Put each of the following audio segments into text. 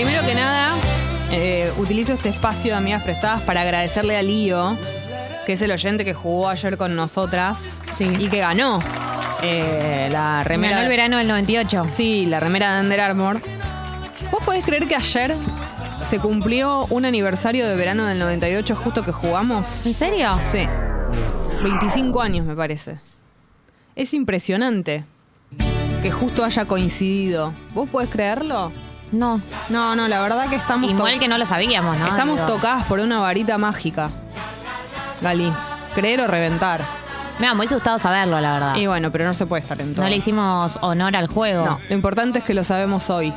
primero que nada, eh, utilizo este espacio de amigas prestadas para agradecerle a Lío, que es el oyente que jugó ayer con nosotras Sí. y que ganó eh, la remera. Ganó el verano del 98. Sí, la remera de Under Armour. ¿Vos podés creer que ayer se cumplió un aniversario de verano del 98 justo que jugamos? ¿En serio? Sí. 25 años me parece. Es impresionante que justo haya coincidido. ¿Vos podés creerlo? No. No, no, la verdad que estamos Igual que no lo sabíamos, ¿no? estamos tocadas por una varita mágica. Gali, creer o reventar. Me me hubiese gustado saberlo, la verdad. Y bueno, pero no se puede estar en todo. No le hicimos honor al juego. No, lo importante es que lo sabemos hoy.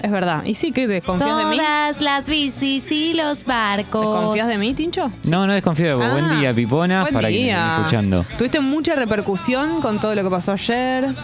Es verdad. Y sí que desconfías de mí. Todas las bicis y los barcos. ¿Desconfías de mí, Tincho? No, no desconfío de vos. Ah, buen día, Pipona, buen para quienes día. estén escuchando. Tuviste mucha repercusión con todo lo que pasó ayer.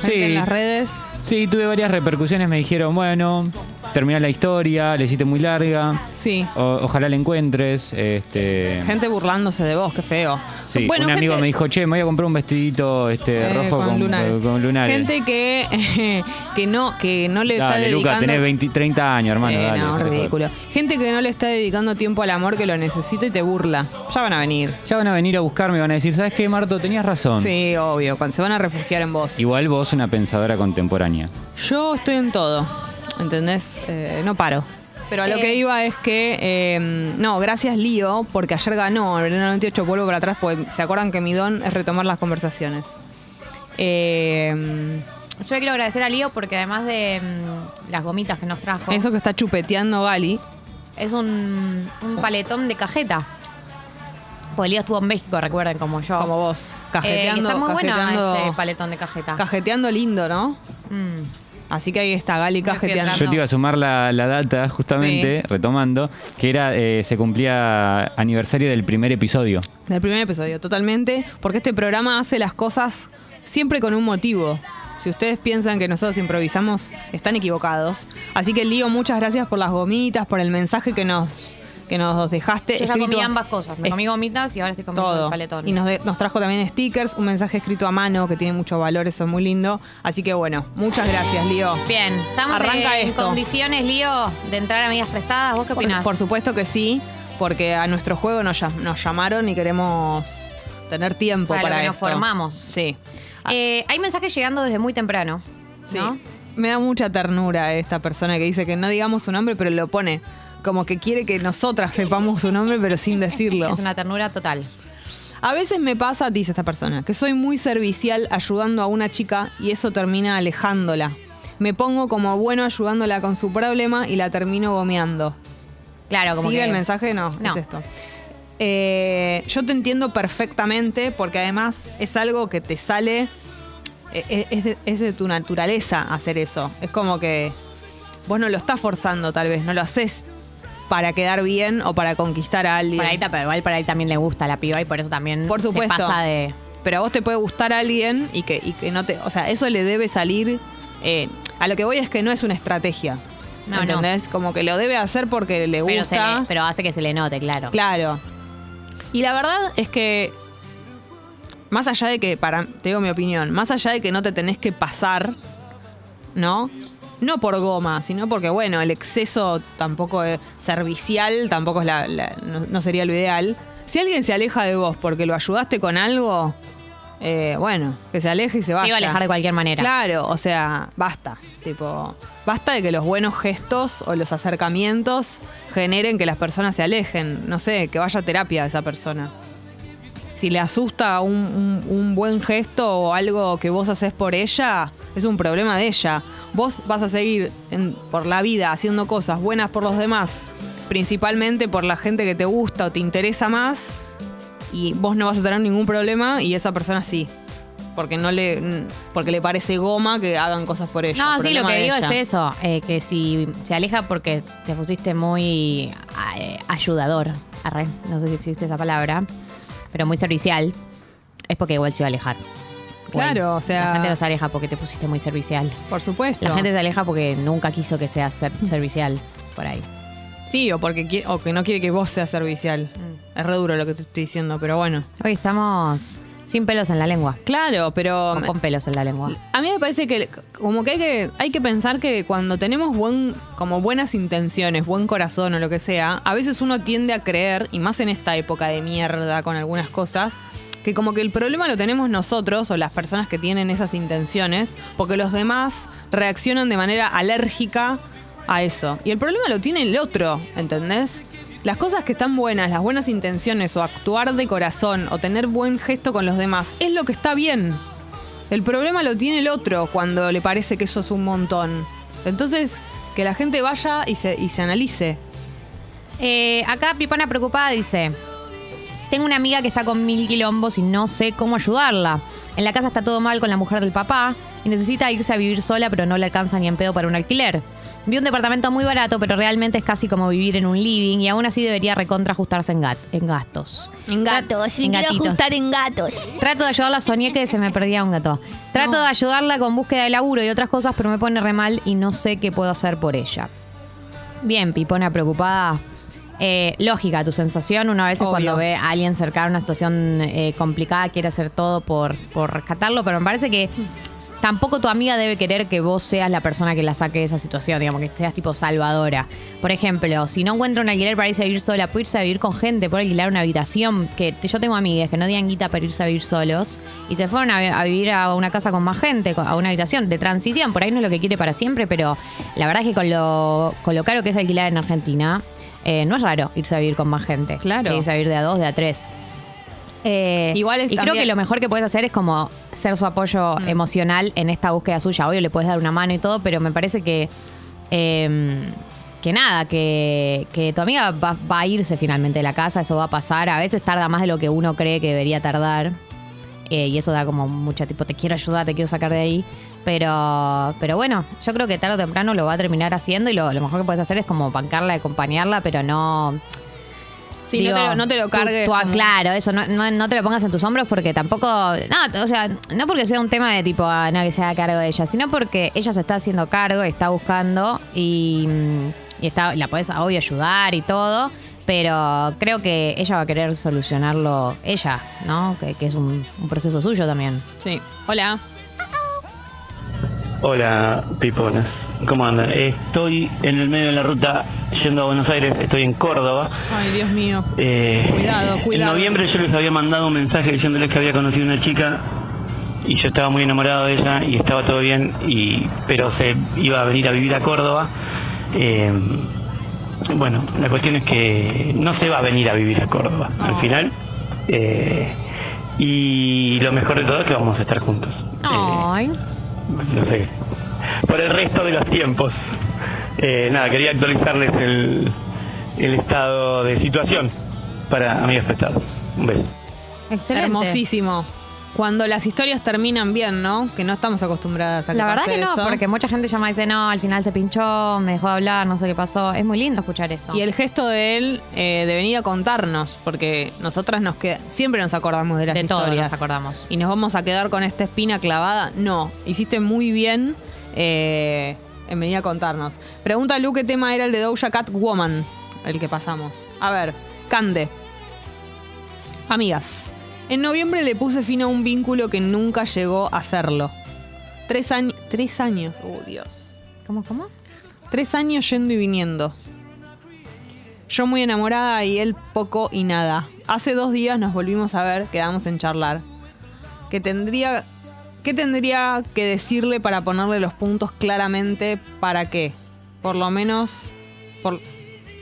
Gente Sí. en las redes. Sí, tuve varias repercusiones. Me dijeron, bueno, terminó la historia, le hiciste muy larga. Sí. o- ojalá la encuentres. Este, Gente burlándose de vos, qué feo. sí, bueno, un amigo gente- me dijo, che, me voy a comprar un vestidito este, Eh, rojo con, lunares. con lunares. Gente que, que no, que no le está Dale, dedicando. Luca, tenés 20, 30 años, hermano. Sí, dale, no, de ridículo. Gente que no le está dedicando tiempo al amor que lo necesita y te burla. Ya van a venir. Ya van a venir a buscarme y van a decir, ¿sabes qué, Marto? Tenías razón. Sí, obvio, cuando se van a refugiar en vos. Igual vos una pensadora contemporánea. Yo estoy en todo, ¿entendés? Eh, no paro. Pero a lo Eh. que iba es que, eh, no, gracias Lío, porque ayer ganó, en el 98 vuelvo para atrás, porque se acuerdan que mi don es retomar las conversaciones. Eh, Yo le quiero agradecer a Lío porque además de mm, las gomitas que nos trajo, eso que está chupeteando Gali, es un, un paletón de cajeta. Porque Lío estuvo en México, recuerden, como yo. como vos, Eh, cajeteando, está muy bueno cajeteando, este paletón de cajeta. cajeteando lindo, ¿no? Mm. Así que ahí está Gali cajeteando. Yo te iba a sumar la, la data, justamente, Sí. retomando, que era eh, se cumplía aniversario del primer episodio. Del primer episodio, totalmente. Porque este programa hace las cosas siempre con un motivo. Si ustedes piensan que nosotros improvisamos, están equivocados. Así que, Lío, muchas gracias por las gomitas, por el mensaje que nos, que nos dejaste. Yo ya escrito- comí ambas cosas. Me comí gomitas y ahora estoy comiendo todo. el paletón. Y nos, de- nos trajo también stickers, un mensaje escrito a mano que tiene mucho valor, eso es muy lindo. Así que bueno, muchas gracias, Lío. Bien, estamos Arranca en esto. condiciones, Lío, de entrar a amigas prestadas. ¿Vos qué opinás? por supuesto que sí, porque a nuestro juego nos, llam- nos llamaron y queremos tener tiempo Para para, lo que nos formamos. Sí. Eh, hay mensajes llegando desde muy temprano. Sí. ¿no? Me da mucha ternura esta persona que dice que no digamos su nombre, pero lo pone como que quiere que nosotras sepamos su nombre, pero sin decirlo. Es una ternura total. A veces me pasa, dice esta persona, que soy muy servicial ayudando a una chica y eso termina alejándola. Me pongo como bueno ayudándola con su problema y la termino gomeando. Claro, como ¿Sigue que... el mensaje? No, No. es esto. Eh, yo te entiendo perfectamente porque además es algo que te sale, eh, es de, es de tu naturaleza hacer eso. Es como que vos no lo estás forzando tal vez, no lo haces para quedar bien o para conquistar a alguien. Por ahí, pero igual por ahí también le gusta a la piba y por eso también Por supuesto. se pasa de... Pero a vos te puede gustar a alguien y que, y que no te. O sea, eso le debe salir. eh, a lo que voy es que no es una estrategia. No, no. ¿Entendés? Como que lo debe hacer porque le Pero, se gusta. le- pero hace que se le note, claro. Claro. Y la verdad es que. Más allá de que, para, te digo mi opinión, más allá de que no te tenés que pasar, ¿no? No por goma, sino porque, bueno, el exceso tampoco es servicial, tampoco es la, la- no, no sería lo ideal. Si alguien se aleja de vos porque lo ayudaste con algo, eh, bueno, que se aleje y se vaya. Se iba a alejar de cualquier manera. Claro, o sea, basta. Tipo, basta de que los buenos gestos o los acercamientos generen que las personas se alejen. No sé, que vaya a terapia a esa persona. Si le asusta un, un- un buen gesto o algo que vos haces por ella, es un problema de ella. Vos vas a seguir en- por la vida haciendo cosas buenas por los demás, principalmente por la gente que te gusta o te interesa más, y vos no vas a tener ningún problema y esa persona sí. Porque no le porque le parece goma que hagan cosas por ella. No, sí, lo que digo ella. es eso, eh, que si se aleja porque te pusiste muy eh, ayudador, arre, no sé si existe esa palabra, pero muy servicial, es porque igual se iba a alejar. Claro, o sea- La gente no se aleja porque te pusiste muy servicial. Por supuesto. La gente se aleja porque nunca quiso que seas ser- servicial, por ahí. Sí, o porque o que no quiere que vos seas servicial. Mm. Es re duro lo que te estoy diciendo, pero bueno. Hoy estamos Sin pelos en la lengua. Claro, pero O con pelos en la lengua. a mí me parece que como que hay que hay que pensar que cuando tenemos buen como buenas intenciones, buen corazón o lo que sea, a veces uno tiende a creer y más en esta época de mierda con algunas cosas que como que el problema lo tenemos nosotros o las personas que tienen esas intenciones, porque los demás reaccionan de manera alérgica a eso. Y el problema lo tiene el otro, ¿entendés? Las cosas que están buenas, las buenas intenciones o actuar de corazón o tener buen gesto con los demás, es lo que está bien. El problema lo tiene el otro cuando le parece que eso es un montón. Entonces, que la gente vaya y se, y se analice. Eh, acá Pipona preocupada dice: Tengo una amiga que está con mil quilombos y no sé cómo ayudarla. En la casa está todo mal con la mujer del papá y necesita irse a vivir sola, pero no le alcanza ni en pedo para un alquiler. Vi un departamento muy barato, pero realmente es casi como vivir en un living y aún así debería recontra ajustarse en, gat- en gastos. En gatos, me en quiero gatitos. ajustar en gatos. Trato de ayudarla, soñé que se me perdía un gato. Trato de ayudarla con búsqueda de laburo y otras cosas, pero me pone re mal y no sé qué puedo hacer por ella. Bien, Pipona preocupada. Eh, lógica tu sensación. Una vez Obvio. cuando ve a alguien cercano a una situación eh, complicada, quiere hacer todo por, por rescatarlo, pero me parece que tampoco tu amiga debe querer que vos seas la persona que la saque de esa situación, digamos, que seas tipo salvadora. Por ejemplo, si no encuentra un alquiler para irse a vivir sola, puede irse a vivir con gente, puede alquilar una habitación. Que yo tengo amigas que no digan guita para irse a vivir solos y se fueron a, a vivir a una casa con más gente, a una habitación de transición. Por ahí no es lo que quiere para siempre, pero la verdad es que con lo, con lo caro que es alquilar en Argentina, eh, no es raro irse a vivir con más gente. Claro. Irse a vivir de a dos, de a tres. Eh, Igual es y creo que lo mejor que puedes hacer es como ser su apoyo Mm. emocional en esta búsqueda suya. Obvio, le puedes dar una mano y todo, pero me parece que. eh, que nada, que, que tu amiga va, va a irse finalmente de la casa, eso va a pasar. A veces tarda más de lo que uno cree que debería tardar. Eh, y eso da como mucha tipo, te quiero ayudar, te quiero sacar de ahí. Pero, pero bueno, yo creo que tarde o temprano lo va a terminar haciendo y lo, lo mejor que puedes hacer es como bancarla, acompañarla, pero no. Sí, Digo, no, te lo, no te lo cargues. tú- claro, eso, no, no, no te lo pongas en tus hombros porque tampoco. No, o sea, no porque sea un tema de tipo, ah, no, que se haga cargo de ella, sino porque ella se está haciendo cargo, está buscando y, y está, la puedes, obvio, ayudar y todo. Pero creo que ella va a querer solucionarlo ella, ¿no? Que, que es un, un proceso suyo también. Sí. Hola. Hola, piponas. ¿Cómo andan? Estoy en el medio de la ruta yendo a Buenos Aires, estoy en Córdoba. Ay, Dios mío. Eh, Cuidado, cuidado. En noviembre yo les había mandado un mensaje diciéndoles que había conocido una chica y yo estaba muy enamorado de ella y estaba todo bien, y pero se iba a venir a vivir a Córdoba. Eh, bueno, la cuestión es que no se va a venir a vivir a Córdoba al final. Eh, y lo mejor de todo es que vamos a estar juntos. Eh, Ay. no sé, por el resto de los tiempos. Eh, nada, quería actualizarles el, el estado de situación para amigos prestados. Un beso. Excelente. Hermosísimo. Cuando las historias terminan bien, ¿no? Que no estamos acostumbradas a que La verdad pase que no, eso. porque mucha gente llama y dice, no, al final se pinchó, me dejó de hablar, no sé qué pasó. Es muy lindo escuchar esto. Y el gesto de él eh, de venir a contarnos, porque nosotras nos queda, siempre nos acordamos de las De todo historias. nos acordamos. Y nos vamos a quedar con esta espina clavada. No, hiciste muy bien eh, en venir a contarnos. Pregunta Lu qué tema era el de Doja Cat Woman, el que pasamos. A ver, Cande. Amigas, en noviembre le puse fin a un vínculo que nunca llegó a serlo. Tres años. Tres años. Oh, Dios. ¿Cómo, cómo? Tres años yendo y viniendo. Yo muy enamorada y él poco y nada. Hace dos días nos volvimos a ver, quedamos en charlar. Que tendría, ¿Qué tendría que decirle para ponerle los puntos claramente para qué? Por lo menos, por,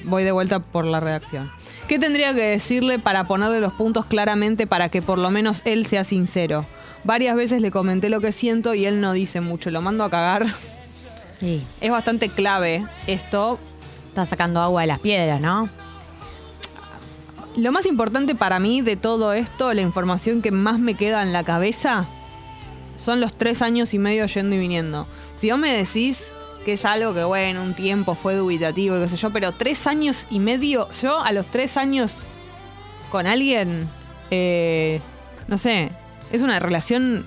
voy de vuelta por la redacción. ¿Qué tendría que decirle para ponerle los puntos claramente para que por lo menos él sea sincero? Varias veces le comenté lo que siento y él no dice mucho. Lo mando a cagar. Sí. Es bastante clave esto. Está sacando agua de las piedras, ¿no? Lo más importante para mí de todo esto, la información que más me queda en la cabeza, son los tres años y medio yendo y viniendo. Si vos me decís que es algo que, bueno, un tiempo fue dubitativo y qué sé yo, pero tres años y medio, yo a los tres años con alguien, eh, no sé, es una relación,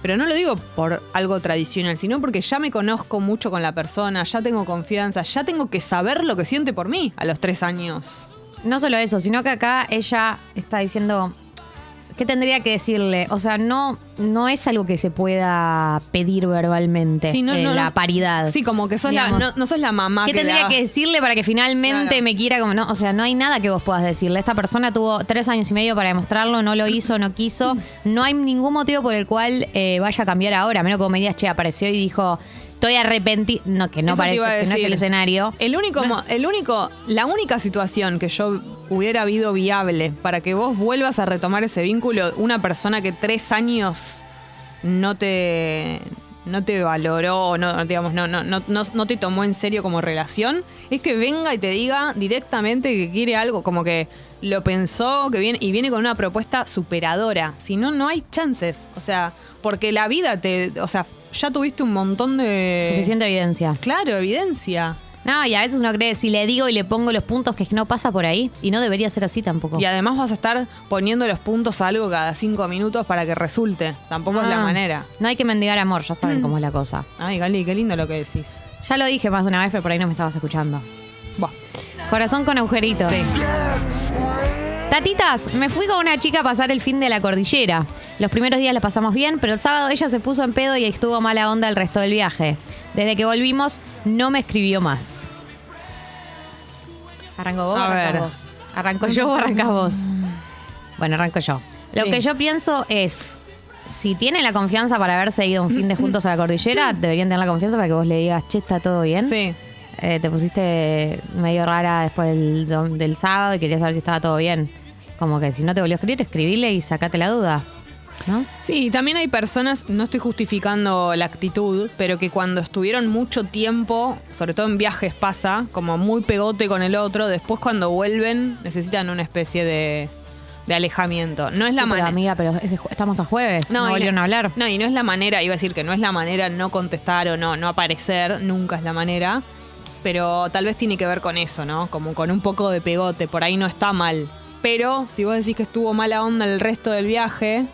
pero no lo digo por algo tradicional, sino porque ya me conozco mucho con la persona, ya tengo confianza, ya tengo que saber lo que siente por mí a los tres años. No solo eso, sino que acá ella está diciendo, ¿qué tendría que decirle? O sea, no, no es algo que se pueda pedir verbalmente. Sí, no, eh, no, la no- paridad. Sí, como que sos la, digamos. no, no sos la mamá ¿Qué que tendría da- que decirle para que finalmente Claro. me quiera como no? O sea, no hay nada que vos puedas decirle. Esta persona tuvo tres años y medio para demostrarlo, no lo hizo, no quiso. No hay ningún motivo por el cual eh, vaya a cambiar ahora. A menos que vos me digas, che, apareció y dijo, estoy arrepentido. No, que no Eso te parece, iba a que no es decir. el escenario. El único, mo- el único, la única situación que yo hubiera habido viable para que vos vuelvas a retomar ese vínculo, una persona que tres años no te no te valoró, o no, digamos, no, no, no, no, no te tomó en serio como relación, es que venga y te diga directamente que quiere algo, como que lo pensó, que viene, y viene con una propuesta superadora. Si no, no hay chances. O sea, porque la vida te. O sea, ya tuviste un montón de. Suficiente evidencia. Claro, evidencia. No, y a veces uno cree, si le digo y le pongo los puntos, que es que no pasa por ahí. Y no debería ser así tampoco. Y además vas a estar poniendo los puntos a algo cada cinco minutos para que resulte. Tampoco es la Ah, manera. No hay que mendigar amor, ya saben cómo es la cosa. Ay, Gali, qué lindo lo que decís. Ya lo dije más de una vez, pero por ahí no me estabas escuchando. Buah. Corazón con agujeritos. Sí. Tatitas, me fui con una chica a pasar el fin de la cordillera. Los primeros días la pasamos bien, pero el sábado ella se puso en pedo y estuvo mala onda el resto del viaje. Desde que volvimos, no me escribió más. ¿Arranco vos A arrancás ver. vos? ¿Arranco yo o arrancás vos? Bueno, arranco yo. Lo Sí. que yo pienso es, si tienen la confianza para haberse ido un fin de juntos a la cordillera, deberían tener la confianza para que vos le digas, che, está todo bien. Sí. Eh, te pusiste medio rara después del, del sábado y querías saber si estaba todo bien. Como que si no te volvió a escribir, escribile y sacate la duda. ¿No? Sí, también hay personas, no estoy justificando la actitud, pero que cuando estuvieron mucho tiempo, sobre todo en viajes pasa, como muy pegote con el otro, después cuando vuelven necesitan una especie de, de alejamiento. No es Sí, la manera. amiga, pero es- estamos a jueves. No, y volvieron a hablar. No, y no es la manera, iba a decir que no es la manera no contestar o no, no aparecer, nunca es la manera. Pero tal vez tiene que ver con eso, ¿no? Como con un poco de pegote, por ahí no está mal. Pero si vos decís que estuvo mala onda el resto del viaje,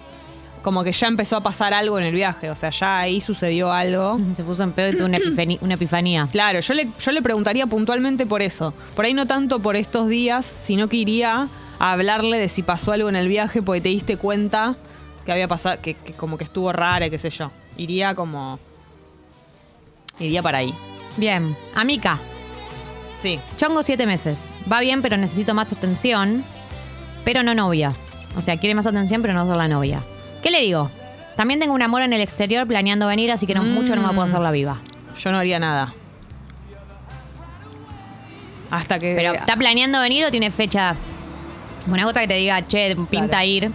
como que ya empezó a pasar algo en el viaje, o sea, ya ahí sucedió algo. Se puso en pedo y tuvo una, epifanía. Claro, yo le, yo le preguntaría puntualmente por eso. Por ahí no tanto por estos días, sino que iría a hablarle de si pasó algo en el viaje porque te diste cuenta que había pasado, que, que como que estuvo rara, qué sé yo. Iría como. Iría para ahí. Bien, amica. Sí. Chongo siete meses. Va bien, pero necesito más atención. Pero no novia. O sea, quiere más atención, pero no ser la novia. ¿Qué le digo? También tengo un amor en el exterior planeando venir, así que no mucho no me puedo hacer la viva. Yo no haría nada. Hasta que. Pero, ¿está planeando venir o tiene fecha? Una gota que te diga, che, pinta Claro. ir.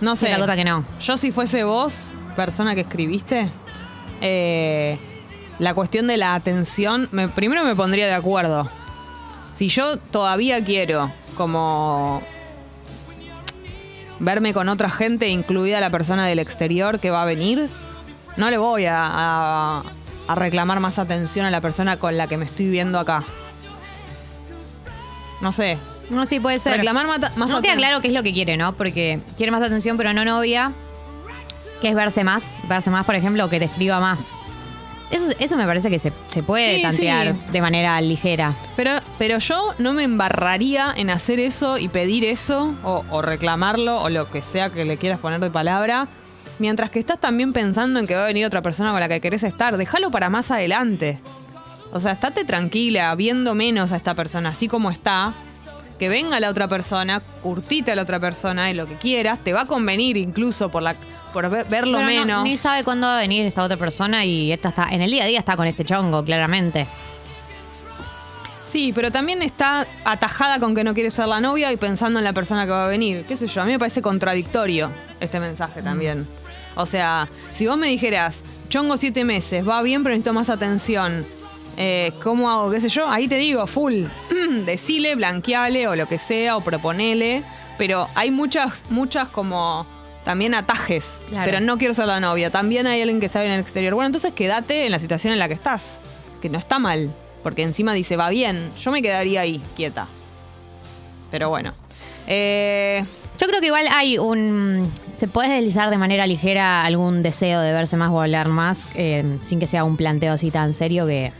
no sé. otra cosa que no. Yo, si fuese vos, persona que escribiste, eh, la cuestión de la atención, me- primero me pondría de acuerdo. Si yo todavía quiero, como verme con otra gente, incluida la persona del exterior que va a venir, no le voy a, a- a reclamar más atención a la persona con la que me estoy viendo acá. No sé. No, sí, puede ser. Reclamar más no queda claro qué es lo que quiere, ¿no? Porque quiere más atención, pero no novia. Que es verse más. Verse más, por ejemplo, o que te escriba más. Eso, eso me parece que se, se puede Sí, tantear sí. de manera ligera. Pero, pero yo no me embarraría en hacer eso y pedir eso, o, o reclamarlo, o lo que sea que le quieras poner de palabra, mientras que estás también pensando en que va a venir otra persona con la que querés estar. Déjalo para más adelante. O sea, estate tranquila, viendo menos a esta persona, así como está. Que venga la otra persona, curtite a la otra persona y lo que quieras, te va a convenir incluso por la por ver- verlo Pero no- menos. ni sabe cuándo va a venir esta otra persona y esta está en el día a día está con este chongo, claramente. Sí, pero también está atajada con que no quiere ser la novia y pensando en la persona que va a venir. ¿Qué sé yo? A mí me parece contradictorio este mensaje también. O sea, si vos me dijeras, chongo siete meses, va bien, pero necesito más atención. eh, ¿Cómo hago? ¿Qué sé yo? Ahí te digo, full. Decile, blanqueale o lo que sea, o proponele. Pero hay muchas, muchas como también atajes. Claro. Pero no quiero ser la novia. También hay alguien que está en el exterior. Bueno, entonces quédate en la situación en la que estás. Que no está mal. Porque encima dice, va bien. Yo me quedaría ahí, quieta. Pero bueno. Eh, Yo creo que igual hay un. Se puede deslizar de manera ligera algún deseo de verse más o hablar más, eh, sin que sea un planteo así tan serio que.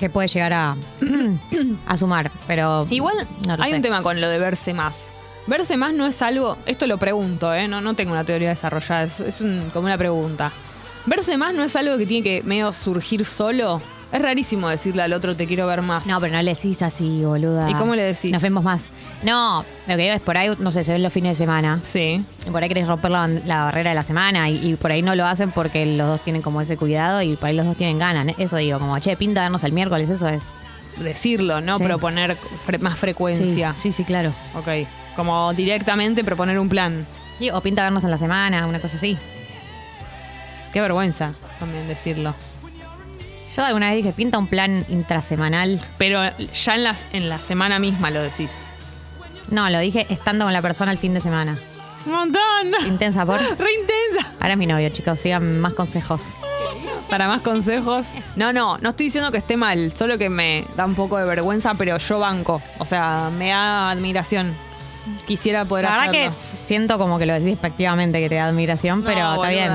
que, puede llegar a. a sumar. Pero. igual no hay sé. un tema con lo de verse más. Verse más no es algo. Esto lo pregunto, ¿eh? No, no tengo una teoría desarrollada, es, es un- como una pregunta. Verse más no es algo que tiene que medio surgir solo. Es rarísimo decirle al otro te quiero ver más. No, pero no le decís así, boluda. ¿Y cómo le decís? Nos vemos más. No, lo que digo es por ahí, no sé, se ven los fines de semana. Sí. Y por ahí querés romper la, la barrera de la semana y, y por ahí no lo hacen porque los dos tienen como ese cuidado y por ahí los dos tienen ganas. Eso digo, como, che, pinta vernos el miércoles, eso es. Decirlo, no Sí. proponer fre- más Sí, frecuencia. sí, sí, claro. Ok. Como directamente proponer un plan. O pinta vernos en la semana, una cosa así. Qué vergüenza también decirlo. Yo alguna vez dije, pinta un plan intrasemanal. Pero ya en, las, en la semana misma lo decís. No, lo dije estando con la persona el fin de semana. Un montón. Intensa, por. Re intensa. Ahora es mi novio, chicos, sigan más consejos. Para más consejos. No, no, no estoy diciendo que esté mal, solo que me da un poco de vergüenza, pero yo banco. O sea, me da admiración. Quisiera poder La verdad hacerlo. que siento como que lo decís despectivamente que te da admiración, pero está bien.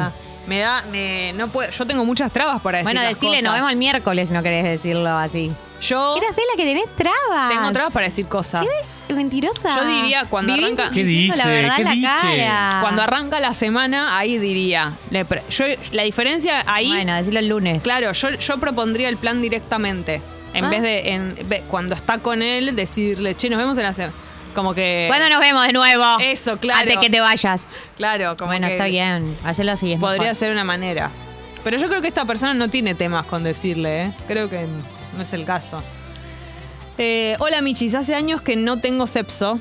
Me da, me, no puedo, yo tengo muchas trabas para decir Bueno, las decirle, nos cosas. vemos el miércoles si no querés decirlo así. Yo Quiero ser la que tenés trabas. tengo trabas para decir cosas. Qué mentirosa. Yo diría cuando Vivís arranca- ¿Qué diciendo la dice? verdad ¿Qué en la dice? cara. Cuando arranca la semana, ahí diría. le pre- yo, la diferencia ahí, Bueno, decirlo el lunes. claro, yo, yo propondría el plan directamente. En Ah. vez de, en, ve- cuando está con él, decirle, che, nos vemos en la semana. Como que. ¿Cuándo nos vemos de nuevo? Eso, claro. Antes que te vayas. Claro, como Bueno, que está bien. Hacelo así. Es Podría mejor. ser una manera. Pero yo creo que esta persona no tiene temas con decirle, ¿eh? Creo que no es el caso. Eh, hola Michis, hace años que no tengo sepso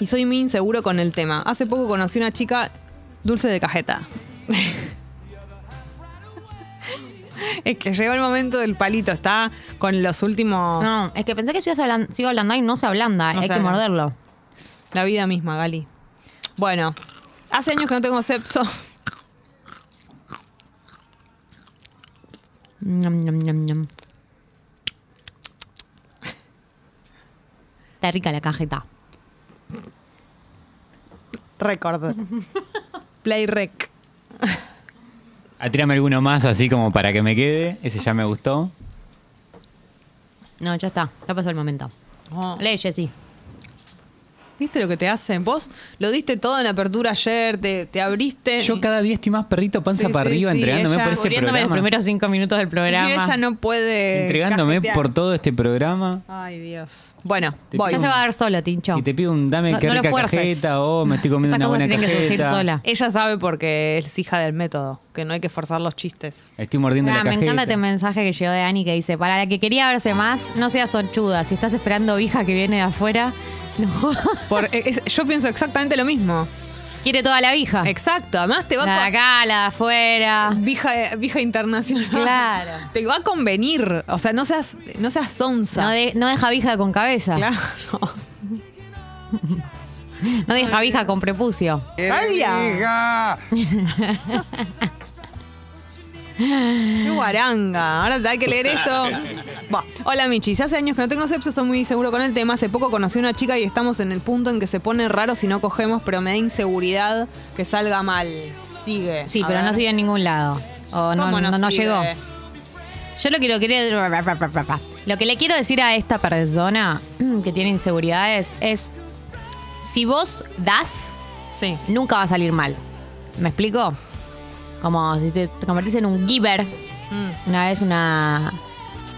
y soy muy inseguro con el tema. Hace poco conocí una chica dulce de cajeta. es que llegó el momento del palito, está con los últimos... No, es que pensé que hablan- sigo hablando y no se ablanda. No Hay se que ablanda. morderlo. La vida misma, Gali. Bueno, hace años que no tengo sepso. Ñam, ñam, ñam, ñam. Está rica la cajeta. Record. Play rec. Atírame alguno más así como para que me quede. Ese ya me gustó. No, ya está. Ya pasó el momento. Oh. Lee, Jessy. ¿Viste lo que te hacen? Vos lo diste todo en la apertura ayer, te, te abriste. Yo cada día estoy más perrito panza Sí, para sí, arriba sí, entregándome ella- por este Cubriéndome los programa. primeros cinco minutos del y programa. ella no puede. Entregándome cajetear. por todo este programa. Ay, Dios. Bueno, voy. Ya se va a dar solo, Tincho. Y te pido un dame No- que no lo rica fuerces. cajeta o me estoy comiendo Esas una cosas buena tienen que surgir cajeta. sola. Ella sabe porque es hija del método, que no hay que forzar los chistes. Estoy mordiendo Ah, la me cajeta. encanta este mensaje que llegó de Ani que dice, para la que quería verse más, no seas sonchuda. Si estás esperando hija que viene de afuera, no. Por- es- yo pienso exactamente lo mismo. Quiere toda la vija. Exacto. Además, te va La de a. acá, la de afuera. Vija, vija internacional. Claro. Te va a convenir. O sea, no seas, no seas sonsa. No, de- no deja vija con cabeza. Claro. No deja vija con prepucio. ¡Radia! ¡Qué guaranga! Ahora hay que leer esto. Buah. Hola Michis, hace años que no tengo sepso, soy muy seguro con el tema. Hace poco conocí a una chica y estamos en el punto en que se pone raro si no cogemos, pero me da inseguridad que salga mal. Sigue. Sí, A pero ver. no sigue en ningún lado. O no, ¿Cómo no, no llegó. Yo lo que lo quiero. Lo que le quiero decir a esta persona que tiene inseguridades es: si vos das, Sí. nunca va a salir mal. ¿Me explico? Como si te te convertís en un giver. Mm. Una vez una,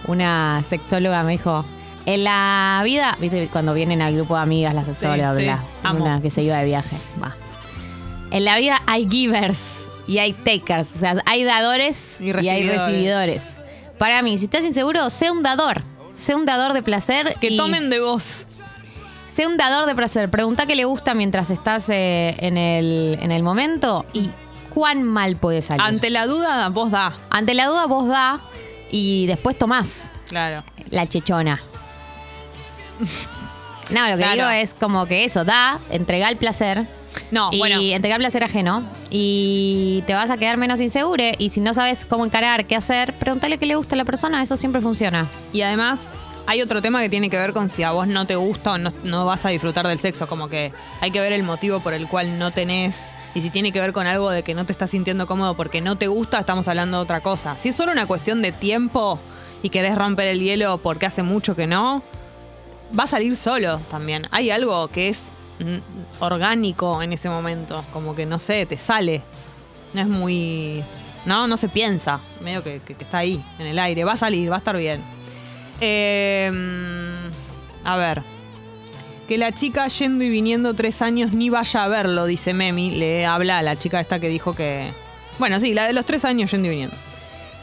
una sexóloga me dijo, en la vida, viste, cuando vienen al grupo de amigas las sexólogas, sí, bla, una que se iba de viaje. Va. En la vida hay givers y hay takers, o sea, hay dadores Y y, hay recibidores. recibidores. Para mí, si estás inseguro, sé un dador. Sé un dador de placer. Que y- tomen de vos. Sé un dador de placer. Pregunta qué le gusta mientras estás eh, en, el, en el momento y cuán mal puede salir. Ante la duda, vos da. Ante la duda, vos da y después tomás Claro. la chechona. No, lo que Claro. digo es como que eso, da, entrega el placer. No, y bueno. entregar placer ajeno. Y te vas a quedar menos insegure. Y si no sabes cómo encarar, qué hacer, pregúntale qué le gusta a la persona. Eso siempre funciona. Y además, hay otro tema que tiene que ver con si a vos no te gusta o no, vas a disfrutar del sexo. Como que hay que ver el motivo por el cual no tenés. Y si tiene que ver con algo de que no te estás sintiendo cómodo porque no te gusta, estamos hablando de otra cosa. Si es solo una cuestión de tiempo y querés romper el hielo porque hace mucho que no, va a salir solo también. Hay algo que es mm, orgánico en ese momento. Como que no sé, te sale. No es muy. No, no se piensa. Medio que, que- que está ahí, en el aire. Va a salir, va a estar bien. Eh, a ver. Que la chica yendo y viniendo tres años ni vaya a verlo, dice Memi. Le habla a la chica esta que dijo que. Bueno, sí, la de los tres años yendo y viniendo.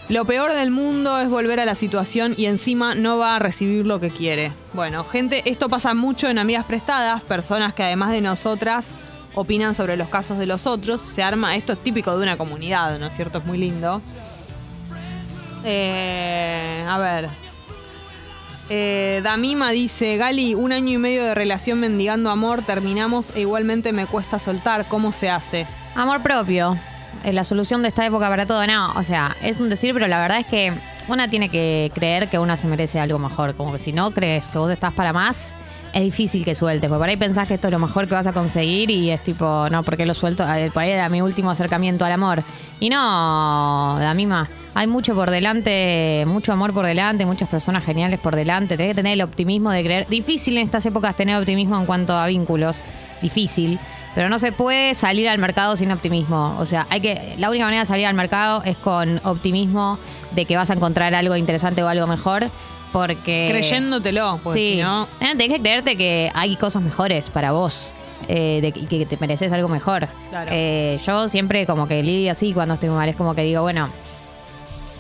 Lo peor del mundo es volver a la situación y encima no va a recibir lo que quiere. Bueno, gente, esto pasa mucho en amigas prestadas, personas que además de nosotras opinan sobre los casos de los otros. Se arma, esto es típico de una comunidad, ¿no es cierto? Es muy lindo. Eh, a ver. Eh, Damima dice, Gali, un año y medio de relación mendigando amor, terminamos e igualmente me cuesta soltar. ¿Cómo se hace? Amor propio. Es la solución de esta época para todo. No, o sea, es un decir, pero la verdad es que una tiene que creer que una se merece algo mejor. Como que si no crees que vos estás para más, es difícil que sueltes. Porque por ahí pensás que esto es lo mejor que vas a conseguir y es tipo, no, ¿por qué lo suelto? Por ahí era mi último acercamiento al amor. Y no, la misma. Hay mucho por delante, mucho amor por delante, muchas personas geniales por delante. Tenés que tener el optimismo de creer. Difícil en estas épocas tener optimismo en cuanto a vínculos. Difícil. Pero no se puede salir al mercado sin optimismo. O sea, hay que. La única manera de salir al mercado es con optimismo de que vas a encontrar algo interesante o algo mejor. Porque. Creyéndotelo, porque Sí. si no. Eh, tenés que creerte que hay cosas mejores para vos. eh, de, y que te mereces algo mejor. Claro. Eh, yo siempre como que lidio así cuando estoy mal. Es como que digo, bueno,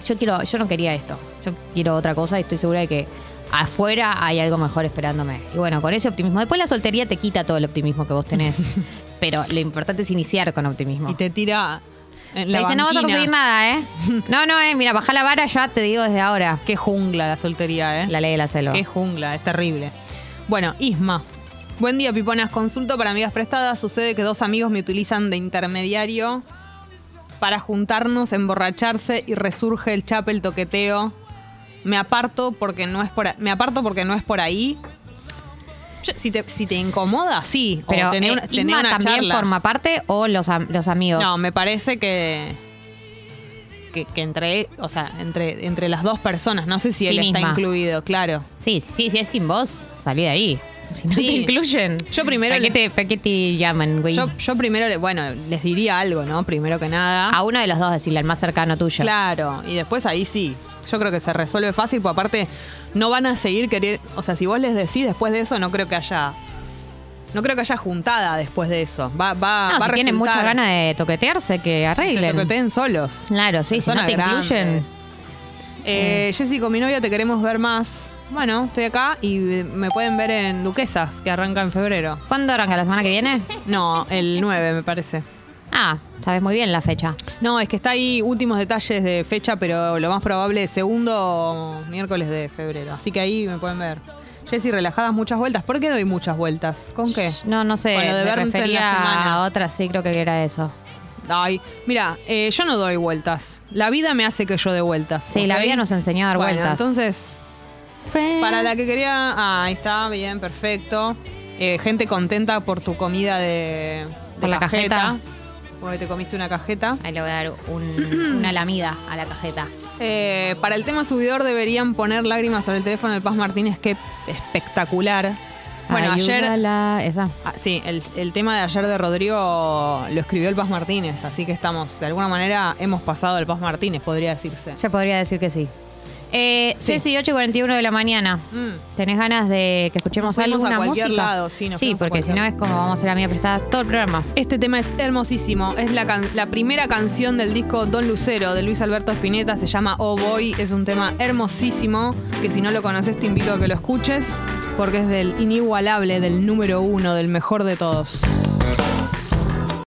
yo quiero, yo no quería esto. Yo quiero otra cosa y estoy segura de que afuera hay algo mejor esperándome. Y bueno, con ese optimismo. Después la soltería te quita todo el optimismo que vos tenés. pero lo importante es iniciar con optimismo. Y te tira. En Te la dice, no vas a banquina". conseguir nada, ¿eh? No, no, eh. Mira, baja la vara ya, te digo desde ahora. Qué jungla la soltería, ¿eh? La ley de la selva. Qué jungla, es terrible. Bueno, Isma. Buen día, Piponas. Consulto para amigas prestadas. Sucede que dos amigos me utilizan de intermediario para juntarnos, emborracharse y resurge el chape, el toqueteo. Me aparto porque no es por, me aparto porque no es por ahí. Si, te, si te incomoda, sí. O Pero tener eh, una, tener Isma una también charla. forma parte o los, los amigos. No, me parece que. Que, que entre, o sea, entre, entre las dos personas, no sé si Sin él está incluido, claro. Sí, sí, si es sin vos, salí de ahí. Si no Sí. te incluyen. Yo primero ¿Para qué, te, para qué te llaman, güey? Yo, yo primero, le- bueno, les diría algo, ¿no? Primero que nada. A uno de los dos decirle, al más cercano tuyo. Claro, y después ahí sí. Yo creo que se resuelve fácil, porque aparte no van a seguir querer. O sea, si vos les decís después de eso, no creo que haya. No creo que haya juntada después de eso. Va, va, No, va si a tienen mucha ganas de toquetearse, que que se arreglen. toqueteen solos. Claro, sí, si no Personas te grandes. incluyen. Eh, Jessy, con mi novia te queremos ver más. Bueno, estoy acá y me pueden ver en Duquesas, que arranca en febrero. ¿Cuándo arranca? ¿La semana que viene? No, el 9 me parece. Ah, sabes muy bien la fecha. No, es que está ahí últimos detalles de fecha, pero lo más probable es segundo miércoles de febrero. Así que ahí me pueden ver. Jessy, relajadas muchas vueltas. ¿Por qué doy muchas vueltas? ¿Con qué? No, no sé. Con lo de me en la semana. a otra, sí, creo que era eso. Ay, mira, eh, yo no doy vueltas. La vida me hace que yo dé vueltas. Sí, la vida nos enseñó a dar Bueno, vueltas. Entonces, para la que quería. Ah, ahí está, bien, perfecto. Eh, gente contenta por tu comida de, de Por la cajeta. Porque te comiste una cajeta. Ahí le voy a dar un- una lamida a la cajeta. Eh, para el tema subidor deberían poner lágrimas sobre el teléfono del Paz Martínez, qué espectacular. Bueno, ayer. Ayúdala, Esa. ah, sí, el, el tema de ayer de Rodrigo lo escribió el Paz Martínez, así que estamos, de alguna manera, hemos pasado el Paz Martínez, podría decirse. Se podría decir que sí. Eh, Sí. Ceci, 8 y 41 de la mañana. Mm. ¿Tenés ganas de que escuchemos alguna a cualquier música? lado, sí, nos sí fuimos a porque si no es como vamos a hacer amigas prestadas todo el programa. Este tema es hermosísimo. Es la, can- la primera canción del disco Don Lucero de Luis Alberto Spinetta. Se llama Oh Boy. Es un tema hermosísimo que si no lo conoces te invito a que lo escuches porque es del inigualable, del número uno, del mejor de todos.